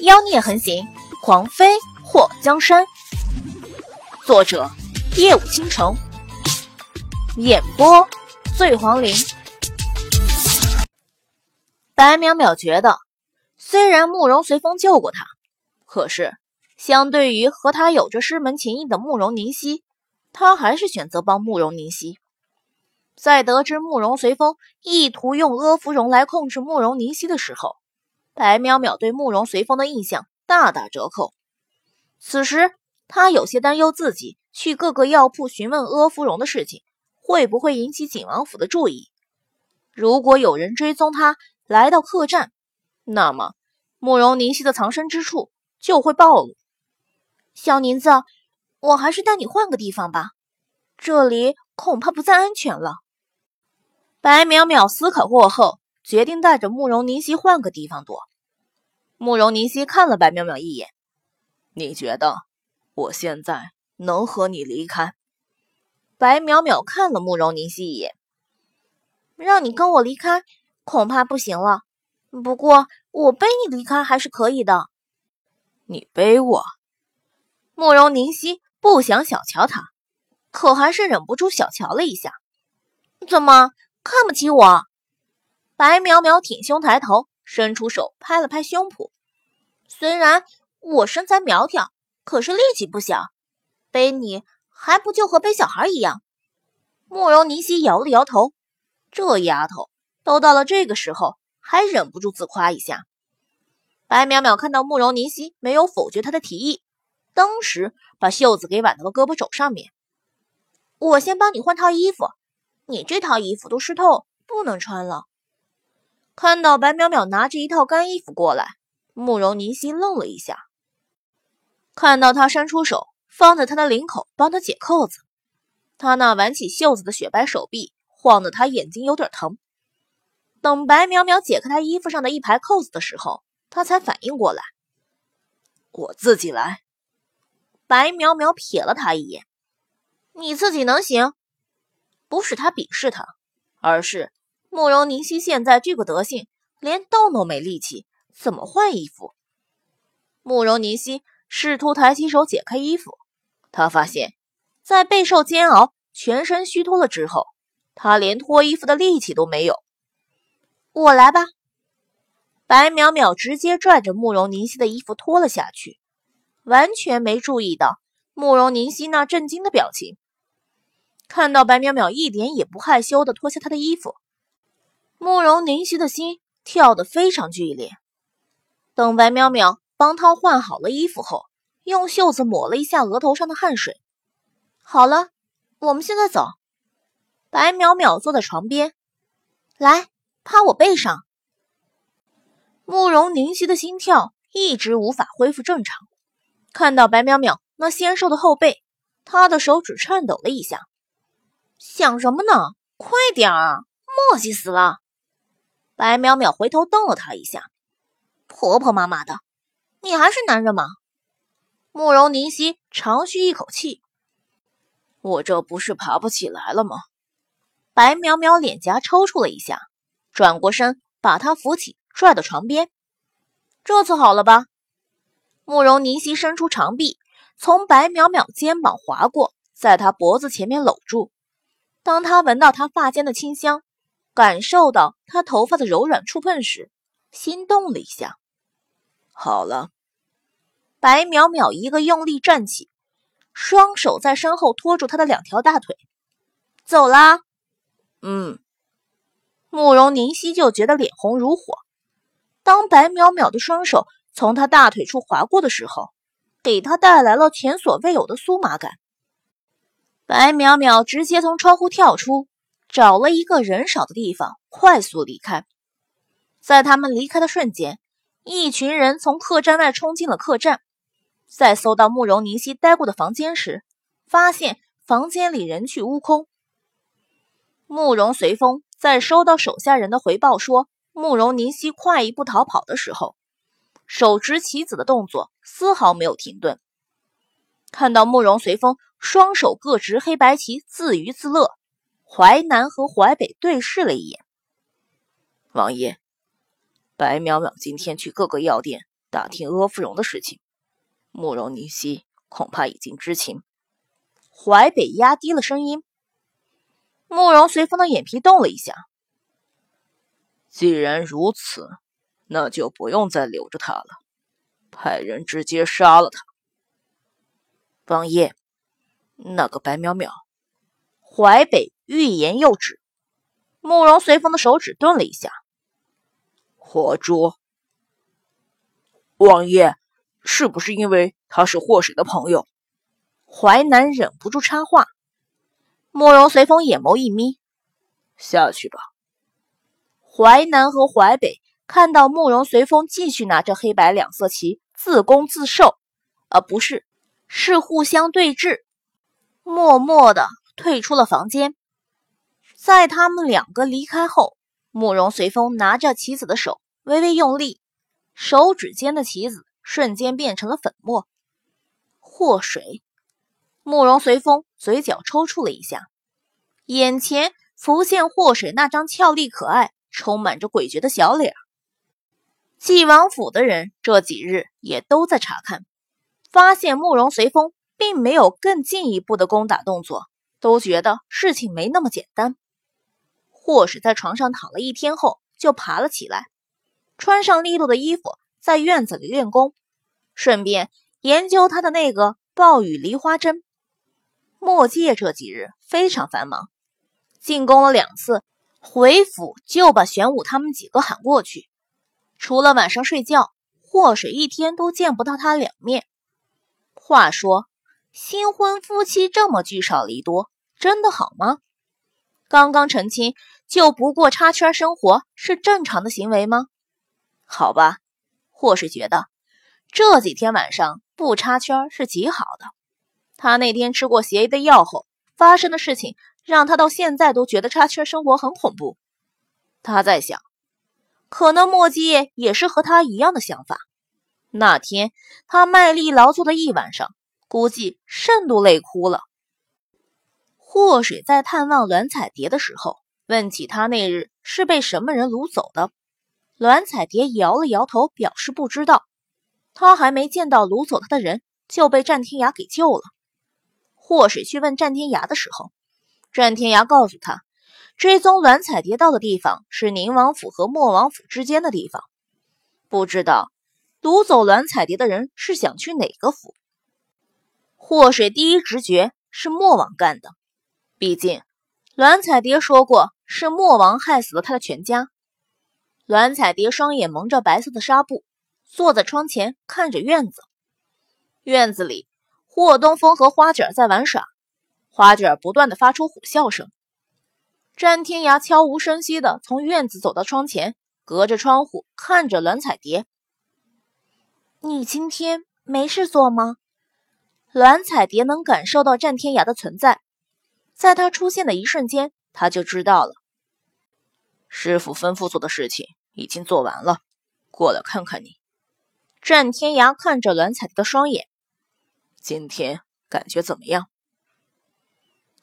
妖孽横行，狂妃祸江山。作者：夜舞倾城，演播：醉黄林。白淼淼觉得，虽然慕容随风救过他，可是相对于和他有着师门情谊的慕容凝曦，他还是选择帮慕容凝曦。在得知慕容随风意图用阿芙蓉来控制慕容凝曦的时候，白淼淼对慕容随风的印象大打折扣。此时，他有些担忧自己去各个药铺询问阿芙蓉的事情，会不会引起景王府的注意。如果有人追踪他来到客栈，那么慕容凝曦的藏身之处就会暴露。小宁子，我还是带你换个地方吧，这里恐怕不再安全了。白淼淼思考过后。决定带着慕容凝曦换个地方躲。慕容凝曦看了白淼淼一眼：“你觉得我现在能和你离开？”白淼淼看了慕容凝曦一眼：“让你跟我离开，恐怕不行了。不过我背你离开还是可以的。”“你背我？”慕容凝曦不想小瞧他，可还是忍不住小瞧了一下。“怎么看不起我？”白淼淼挺胸抬头，伸出手拍了拍胸脯。虽然我身材苗条，可是力气不小，背你还不就和背小孩一样？慕容凝曦摇了摇头，这丫头都到了这个时候，还忍不住自夸一下。白淼淼看到慕容凝曦没有否决她的提议，当时把袖子给挽到了胳膊肘上面。我先帮你换套衣服，你这套衣服都湿透，不能穿了。看到白淼淼拿着一套干衣服过来，慕容凝心愣了一下。看到他伸出手放在他的领口帮他解扣子，他那挽起袖子的雪白手臂晃得他眼睛有点疼。等白淼淼解开他衣服上的一排扣子的时候，他才反应过来：“我自己来。”白淼淼瞥了他一眼：“你自己能行？”不是他鄙视他，而是。慕容凝曦现在这个德行，连动都没力气，怎么换衣服？慕容凝曦试图抬起手解开衣服，他发现，在备受煎熬、全身虚脱了之后，他连脱衣服的力气都没有。我来吧。白淼淼直接拽着慕容凝曦的衣服脱了下去，完全没注意到慕容凝曦那震惊的表情。看到白淼淼一点也不害羞的脱下她的衣服。慕容凝曦的心跳得非常剧烈。等白淼淼帮她换好了衣服后，用袖子抹了一下额头上的汗水。好了，我们现在走。白淼淼坐在床边，来趴我背上。慕容凝曦的心跳一直无法恢复正常。看到白淼淼那纤瘦的后背，她的手指颤抖了一下。想什么呢？快点啊！磨叽死了。白淼淼回头瞪了他一下，婆婆妈妈的，你还是男人吗？慕容凝曦长吁一口气，我这不是爬不起来了吗？白淼淼脸颊抽搐了一下，转过身把他扶起，拽到床边。这次好了吧？慕容凝曦伸出长臂，从白淼淼肩膀划过，在他脖子前面搂住。当他闻到他发间的清香。感受到他头发的柔软触碰时，心动了一下。好了，白淼淼一个用力站起，双手在身后托住他的两条大腿。走啦。嗯。慕容凝曦就觉得脸红如火。当白淼淼的双手从他大腿处划过的时候，给他带来了前所未有的酥麻感。白淼淼直接从窗户跳出。找了一个人少的地方，快速离开。在他们离开的瞬间，一群人从客栈外冲进了客栈。在搜到慕容凝曦待过的房间时，发现房间里人去屋空。慕容随风在收到手下人的回报说慕容凝曦快一步逃跑的时候，手执棋子的动作丝毫没有停顿。看到慕容随风双手各执黑白棋，自娱自乐。淮南和淮北对视了一眼。王爷，白淼淼今天去各个药店打听阿芙蓉的事情，慕容凝曦恐怕已经知情。淮北压低了声音。慕容随风的眼皮动了一下。既然如此，那就不用再留着他了，派人直接杀了他。王爷，那个白淼淼，淮北欲言又止。慕容随风的手指顿了一下。活捉。王爷，是不是因为他是祸水的朋友？淮南忍不住插话。慕容随风眼眸一眯：“下去吧。”淮南和淮北看到慕容随风继续拿着黑白两色旗自攻自受，而不是是互相对峙，默默的退出了房间。在他们两个离开后，慕容随风拿着棋子的手微微用力。手指间的棋子瞬间变成了粉末。祸水，慕容随风嘴角抽搐了一下，眼前浮现祸水那张俏丽可爱、充满着诡谲的小脸。纪王府的人这几日也都在查看，发现慕容随风并没有更进一步的攻打动作，都觉得事情没那么简单。祸水在床上躺了一天后，就爬了起来。穿上利落的衣服，在院子里练功，顺便研究他的那个暴雨梨花针。墨界这几日非常繁忙，进宫了两次，回府就把玄武他们几个喊过去。除了晚上睡觉，祸水一天都见不到他两面。话说，新婚夫妻这么聚少离多，真的好吗？刚刚成亲就不过插圈生活，是正常的行为吗？好吧，或是觉得这几天晚上不插圈是极好的。他那天吃过邪医的药后发生的事情，让他到现在都觉得插圈生活很恐怖。他在想，可能莫基也是和他一样的想法。那天他卖力劳作的一晚上，估计肾都累哭了。祸水在探望栾彩蝶的时候，问起他那日是被什么人掳走的。栾彩蝶摇了摇头，表示不知道。他还没见到掳走他的人，就被战天涯给救了。祸水去问战天涯的时候，战天涯告诉他，追踪栾彩蝶到的地方是宁王府和莫王府之间的地方。不知道掳走栾彩蝶的人是想去哪个府。祸水第一直觉是莫王干的，毕竟栾彩蝶说过是莫王害死了他的全家。栾彩蝶双眼蒙着白色的纱布，坐在窗前看着院子。院子里，霍东风和花卷在玩耍，花卷不断的发出虎啸声。詹天涯悄无声息的从院子走到窗前，隔着窗户看着栾彩蝶：“你今天没事做吗？”栾彩蝶能感受到战天涯的存在，在他出现的一瞬间，他就知道了。师傅吩咐做的事情已经做完了，过来看看你。战天涯看着栾彩蝶的双眼，今天感觉怎么样？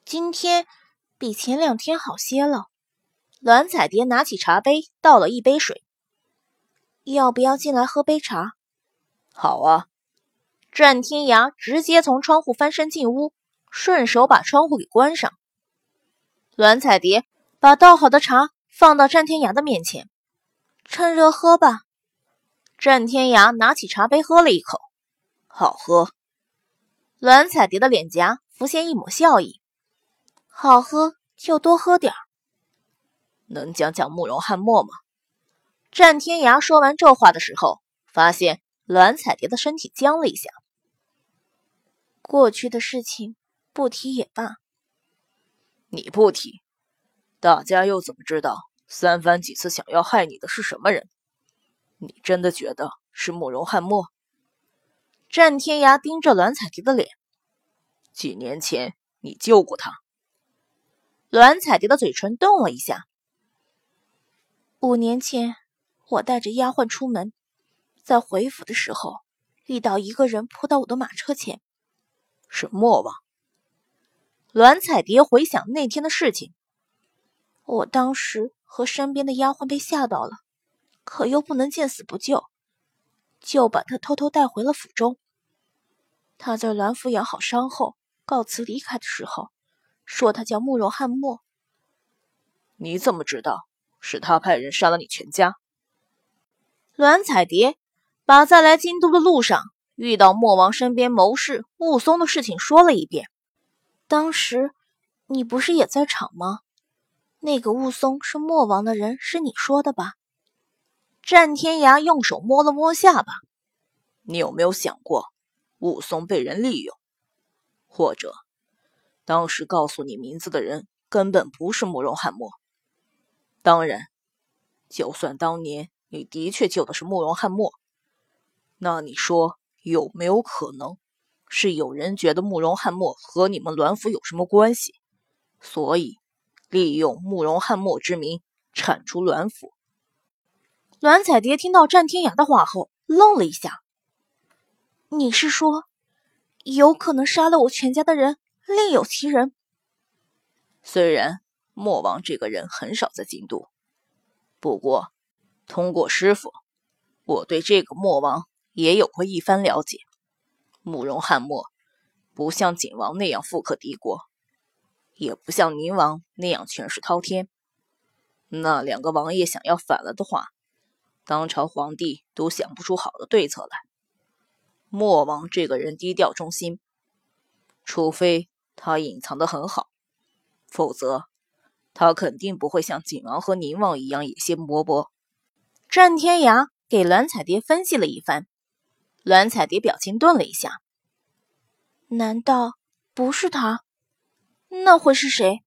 今天比前两天好些了。栾彩蝶拿起茶杯倒了一杯水，要不要进来喝杯茶？好啊。战天涯直接从窗户翻身进屋，顺手把窗户给关上。栾彩蝶把倒好的茶。放到战天涯的面前，趁热喝吧。战天涯拿起茶杯喝了一口，好喝。栾彩蝶的脸颊浮现一抹笑意，好喝就多喝点儿。能讲讲慕容汉墨吗？战天涯说完这话的时候，发现栾彩蝶的身体僵了一下。过去的事情不提也罢。你不提。大家又怎么知道三番几次想要害你的是什么人？你真的觉得是慕容翰墨？战天涯盯着栾彩蝶的脸。几年前你救过他。栾彩蝶的嘴唇动了一下。五年前，我带着丫鬟出门，在回府的时候，遇到一个人扑到我的马车前。是莫王。栾彩蝶回想那天的事情。我当时和身边的丫鬟被吓到了，可又不能见死不救，就把他偷偷带回了府中。他在栾府养好伤后，告辞离开的时候，说他叫慕容汉墨。你怎么知道是他派人杀了你全家？栾彩蝶把在来京都的路上遇到莫王身边谋士雾松的事情说了一遍。当时你不是也在场吗？那个雾松是莫王的人，是你说的吧？战天涯用手摸了摸下巴。你有没有想过，雾松被人利用，或者当时告诉你名字的人根本不是慕容翰墨？当然，就算当年你的确救的是慕容翰墨，那你说有没有可能是有人觉得慕容翰墨和你们栾府有什么关系，所以？利用慕容翰墨之名铲除栾府。栾彩蝶听到战天涯的话后，愣了一下。你是说，有可能杀了我全家的人另有其人？虽然莫王这个人很少在京都，不过通过师傅，我对这个莫王也有过一番了解。慕容翰墨不像景王那样富可敌国。也不像宁王那样权势滔天，那两个王爷想要反了的话，当朝皇帝都想不出好的对策来。莫王这个人低调忠心，除非他隐藏的很好，否则他肯定不会像景王和宁王一样野心勃勃。战天涯给蓝彩蝶分析了一番，栾彩蝶表情顿了一下，难道不是他？那会是谁？